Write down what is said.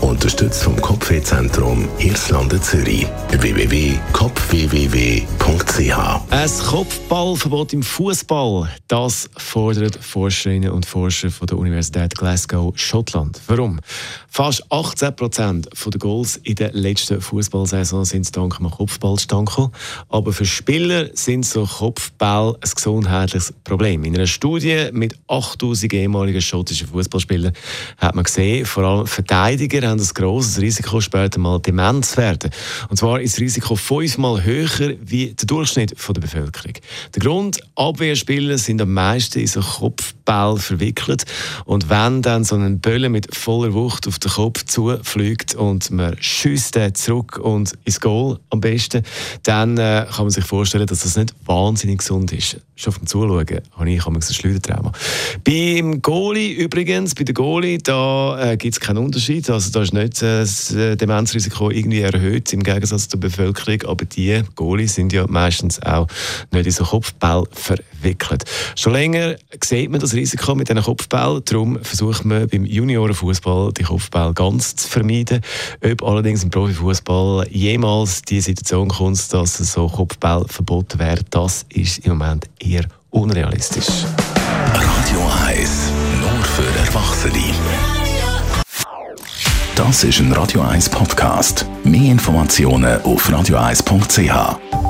Unterstützt vom Kopfwehzentrum Irlande Zürich. www.kopfwww.ch Ein Kopfballverbot im Fußball, das fordert Forscherinnen und Forscher von der Universität Glasgow, Schottland. Warum? Fast 18 Prozent der Goals in der letzten Fußballsaison sind dank einem Kopfball gekommen. Aber für Spieler sind so Kopfball ein gesundheitliches Problem. In einer Studie mit 8000 ehemaligen schottischen Fußballspielern hat man gesehen, vor allem Verteidiger haben ein grosses Risiko, später mal dement zu werden. Und zwar ist das Risiko fünfmal höher wie der Durchschnitt der Bevölkerung. Der Grund, Abwehrspieler sind am meisten in so Kopfball verwickelt. Und wenn dann so ein Böller mit voller Wucht auf den Kopf zufliegt und man schießt den zurück und ins Goal am besten, dann äh, kann man sich vorstellen, dass das nicht wahnsinnig gesund ist. Schon vom Zuschauen habe ich ein Schleudertrauma. Beim Goalie übrigens, bei der Goalie, da äh, gibt es keinen Unterschied. Also da ist nicht äh, das äh, Demenzrisiko irgendwie erhöht im Gegensatz zur Bevölkerung, aber die Goalies sind ja meistens auch nicht in so Kopfball verwickelt. Schon länger sieht man das Risiko mit diesen Kopfball, darum versucht man beim Juniorenfußball die Kopfball ganz zu vermeiden. Ob allerdings im Profifußball jemals die Situation kommt, dass so Kopfball verboten werden, das ist im Moment eher unrealistisch. Radio 1. Nur für Erwachsene. Das ist ein Radio 1 Podcast. Mehr Informationen auf radio1.ch.